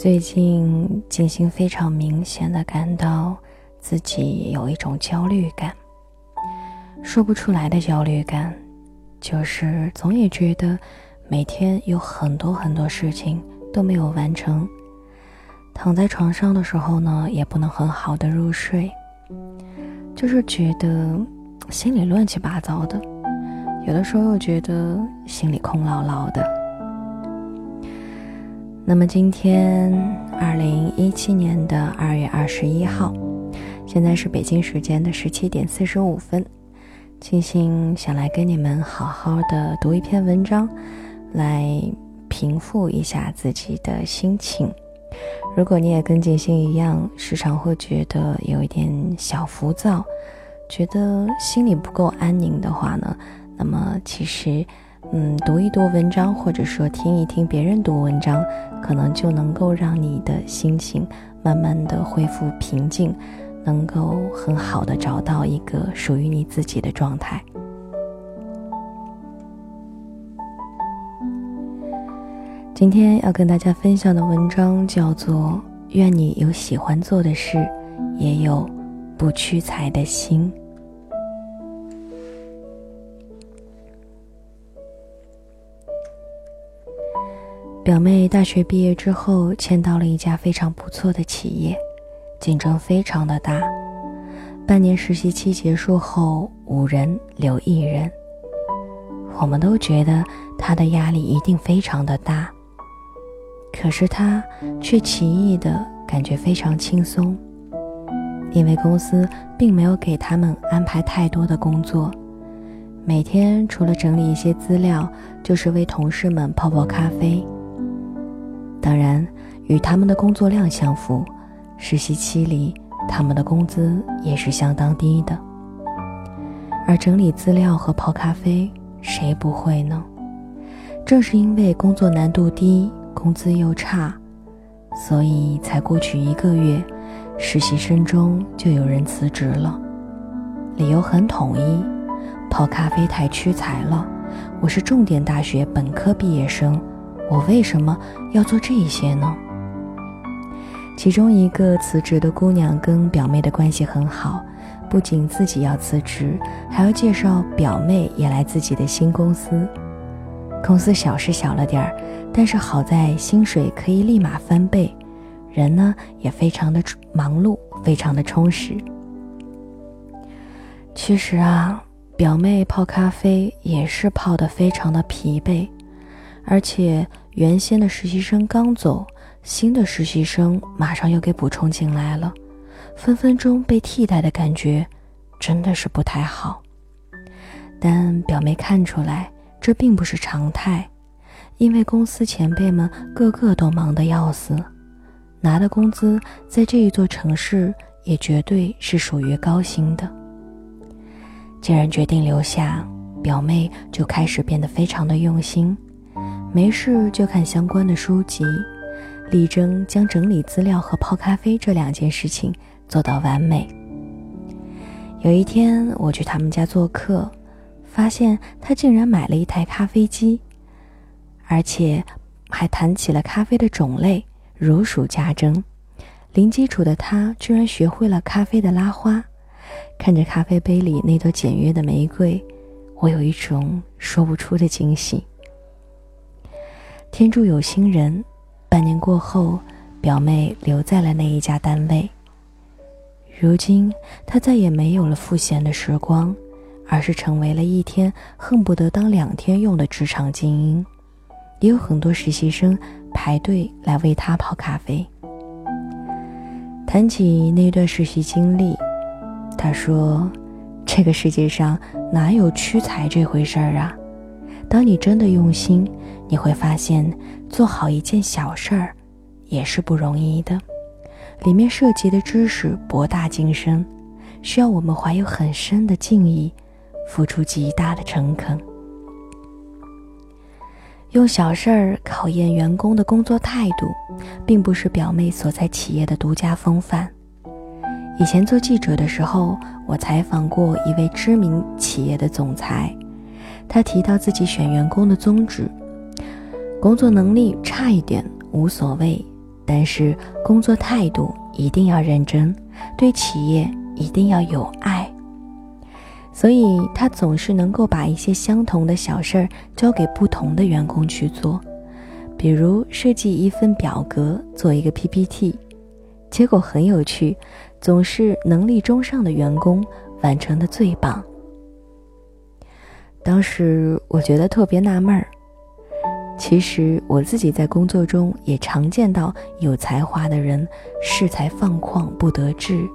最近，静心非常明显的感到自己有一种焦虑感，说不出来的焦虑感，就是总也觉得每天有很多很多事情都没有完成。躺在床上的时候呢，也不能很好的入睡，就是觉得心里乱七八糟的，有的时候又觉得心里空落落的。那么今天，二零一七年的二月二十一号，现在是北京时间的十七点四十五分。庆幸想来跟你们好好的读一篇文章，来平复一下自己的心情。如果你也跟静心一样，时常会觉得有一点小浮躁，觉得心里不够安宁的话呢，那么其实。嗯，读一读文章，或者说听一听别人读文章，可能就能够让你的心情慢慢的恢复平静，能够很好的找到一个属于你自己的状态。今天要跟大家分享的文章叫做《愿你有喜欢做的事，也有不屈才的心》。表妹大学毕业之后，签到了一家非常不错的企业，竞争非常的大。半年实习期结束后，五人留一人。我们都觉得她的压力一定非常的大，可是她却奇异的感觉非常轻松，因为公司并没有给他们安排太多的工作，每天除了整理一些资料，就是为同事们泡泡咖啡。当然，与他们的工作量相符，实习期里他们的工资也是相当低的。而整理资料和泡咖啡，谁不会呢？正是因为工作难度低，工资又差，所以才过去一个月，实习生中就有人辞职了。理由很统一：泡咖啡太屈才了。我是重点大学本科毕业生。我为什么要做这些呢？其中一个辞职的姑娘跟表妹的关系很好，不仅自己要辞职，还要介绍表妹也来自己的新公司。公司小是小了点儿，但是好在薪水可以立马翻倍，人呢也非常的忙碌，非常的充实。其实啊，表妹泡咖啡也是泡得非常的疲惫。而且原先的实习生刚走，新的实习生马上又给补充进来了，分分钟被替代的感觉，真的是不太好。但表妹看出来，这并不是常态，因为公司前辈们个个都忙得要死，拿的工资在这一座城市也绝对是属于高薪的。既然决定留下，表妹就开始变得非常的用心。没事就看相关的书籍，力争将整理资料和泡咖啡这两件事情做到完美。有一天我去他们家做客，发现他竟然买了一台咖啡机，而且还谈起了咖啡的种类，如数家珍。零基础的他居然学会了咖啡的拉花。看着咖啡杯里那朵简约的玫瑰，我有一种说不出的惊喜。天助有心人，半年过后，表妹留在了那一家单位。如今，她再也没有了赋闲的时光，而是成为了一天恨不得当两天用的职场精英。也有很多实习生排队来为她泡咖啡。谈起那段实习经历，他说：“这个世界上哪有屈才这回事儿啊？当你真的用心。”你会发现，做好一件小事儿，也是不容易的。里面涉及的知识博大精深，需要我们怀有很深的敬意，付出极大的诚恳。用小事儿考验员工的工作态度，并不是表妹所在企业的独家风范。以前做记者的时候，我采访过一位知名企业的总裁，他提到自己选员工的宗旨。工作能力差一点无所谓，但是工作态度一定要认真，对企业一定要有爱。所以他总是能够把一些相同的小事儿交给不同的员工去做，比如设计一份表格，做一个 PPT，结果很有趣，总是能力中上的员工完成的最棒。当时我觉得特别纳闷儿。其实我自己在工作中也常见到有才华的人恃才放旷不得志，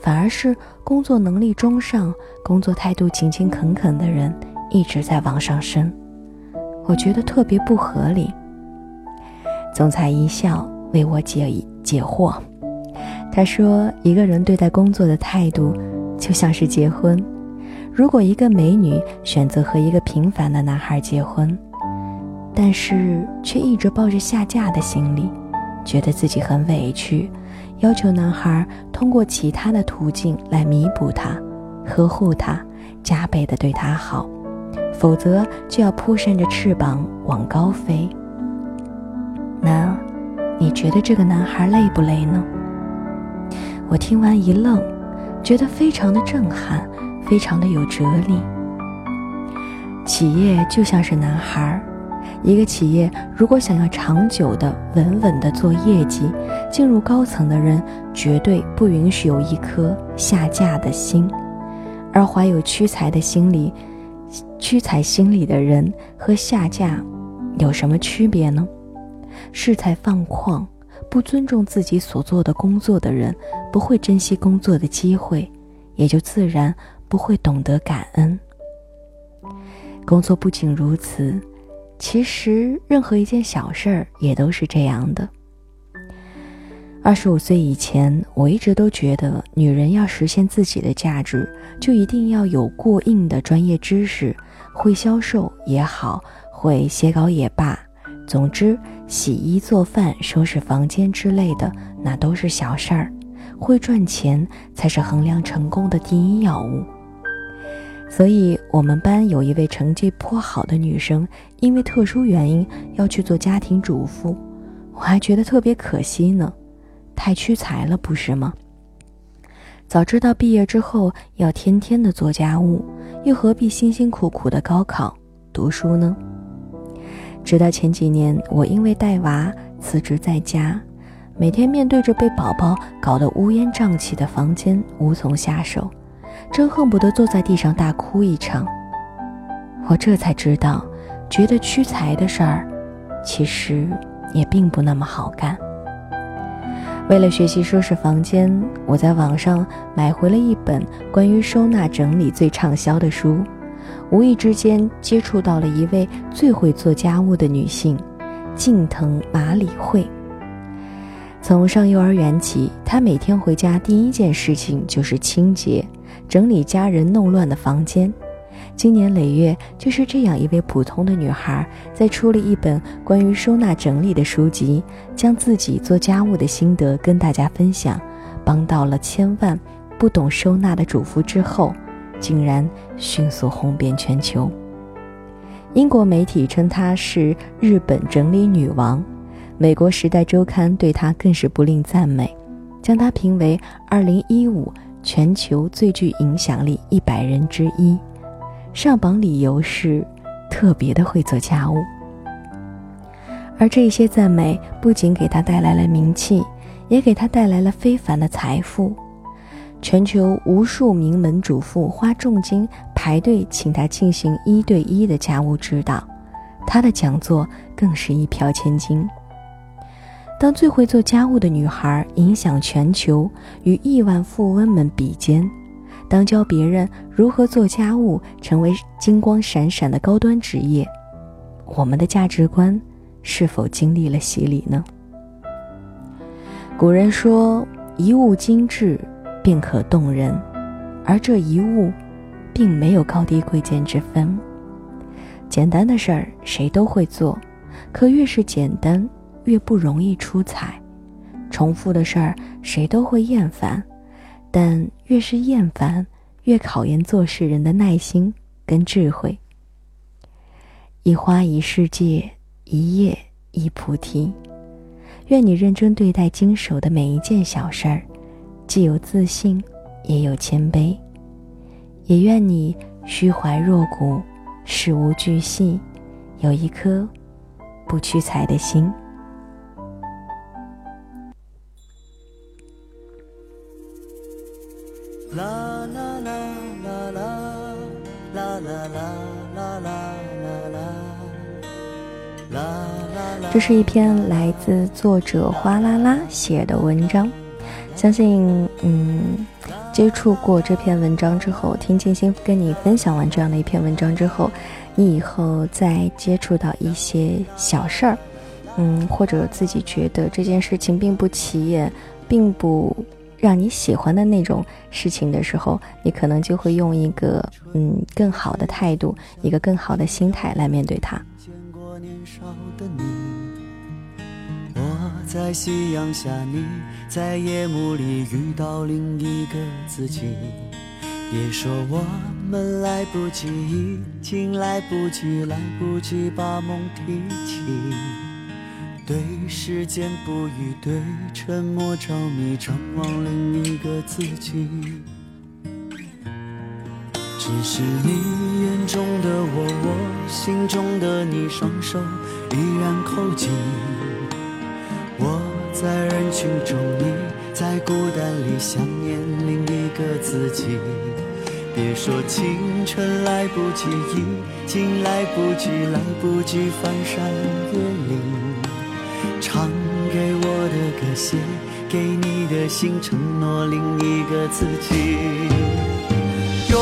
反而是工作能力中上、工作态度勤勤恳恳的人一直在往上升。我觉得特别不合理。总裁一笑为我解解惑，他说：“一个人对待工作的态度，就像是结婚。如果一个美女选择和一个平凡的男孩结婚。”但是却一直抱着下嫁的心理，觉得自己很委屈，要求男孩通过其他的途径来弥补他，呵护他，加倍的对他好，否则就要扑扇着翅膀往高飞。那，你觉得这个男孩累不累呢？我听完一愣，觉得非常的震撼，非常的有哲理。企业就像是男孩儿。一个企业如果想要长久的、稳稳的做业绩，进入高层的人绝对不允许有一颗下嫁的心。而怀有屈才的心理、屈才心理的人和下嫁有什么区别呢？恃才放旷、不尊重自己所做的工作的人，不会珍惜工作的机会，也就自然不会懂得感恩。工作不仅如此。其实，任何一件小事儿也都是这样的。二十五岁以前，我一直都觉得，女人要实现自己的价值，就一定要有过硬的专业知识，会销售也好，会写稿也罢，总之，洗衣做饭、收拾房间之类的，那都是小事儿。会赚钱才是衡量成功的第一要务。所以，我们班有一位成绩颇好的女生，因为特殊原因要去做家庭主妇，我还觉得特别可惜呢，太屈才了，不是吗？早知道毕业之后要天天的做家务，又何必辛辛苦苦的高考读书呢？直到前几年，我因为带娃辞职在家，每天面对着被宝宝搞得乌烟瘴气的房间，无从下手。真恨不得坐在地上大哭一场。我这才知道，觉得屈才的事儿，其实也并不那么好干。为了学习收拾房间，我在网上买回了一本关于收纳整理最畅销的书，无意之间接触到了一位最会做家务的女性——近藤麻里惠。从上幼儿园起，她每天回家第一件事情就是清洁。整理家人弄乱的房间，经年累月，就是这样一位普通的女孩，在出了一本关于收纳整理的书籍，将自己做家务的心得跟大家分享，帮到了千万不懂收纳的主妇之后，竟然迅速红遍全球。英国媒体称她是日本整理女王，美国《时代周刊》对她更是不吝赞美，将她评为二零一五。全球最具影响力一百人之一，上榜理由是特别的会做家务。而这些赞美不仅给他带来了名气，也给他带来了非凡的财富。全球无数名门主妇花重金排队请他进行一对一的家务指导，他的讲座更是一票千金。当最会做家务的女孩影响全球，与亿万富翁们比肩；当教别人如何做家务成为金光闪闪的高端职业，我们的价值观是否经历了洗礼呢？古人说：“一物精致，便可动人。”而这一物，并没有高低贵贱之分。简单的事儿谁都会做，可越是简单。越不容易出彩，重复的事儿谁都会厌烦，但越是厌烦，越考验做事人的耐心跟智慧。一花一世界，一叶一菩提。愿你认真对待经手的每一件小事儿，既有自信，也有谦卑。也愿你虚怀若谷，事无巨细，有一颗不屈才的心。啦啦啦啦啦啦啦啦啦啦啦啦啦啦。这是一篇来自作者哗啦啦写的文章，相信嗯。接触过这篇文章之后，听静心跟你分享完这样的一篇文章之后，你以后再接触到一些小事儿，嗯，或者自己觉得这件事情并不起眼，并不让你喜欢的那种事情的时候，你可能就会用一个嗯更好的态度，一个更好的心态来面对它。见过年少的你。我在夕阳下，你在夜幕里遇到另一个自己。别说我们来不及，已经来不及，来不及把梦提起。对时间不语，对沉默着迷，张望另一个自己。只是你眼中的我，我心中的你，双手依然扣紧。在人群中，你在孤单里想念另一个自己。别说青春来不及，已经来不及，来不及翻山越岭。唱给我的歌，写给你的信，承诺另一个自己。拥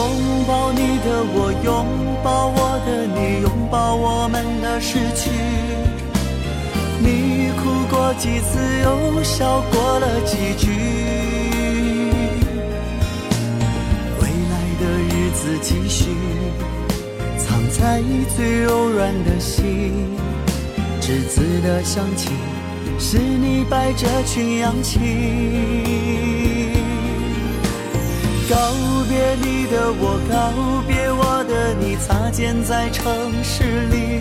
抱你的我，拥抱我的你，拥抱我们的失去。哭过几次，又笑过了几句。未来的日子继续，藏在最柔软的心。栀子的香气，是你摆着群羊起。告别你的我，告别我的你，擦肩在城市里。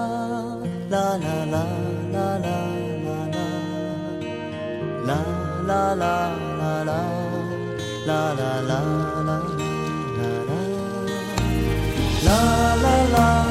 啦。啦啦啦啦啦啦啦啦啦啦啦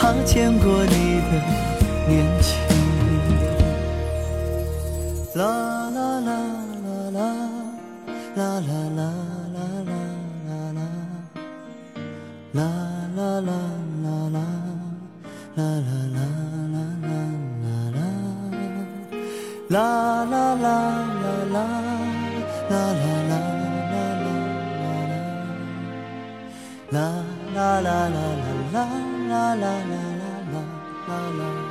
他见过你的年轻，啦啦啦啦啦。啦啦啦啦啦啦啦，啦啦啦啦啦，啦啦啦啦啦啦，啦啦啦啦啦，啦啦啦啦啦啦啦，啦啦啦啦啦啦啦啦。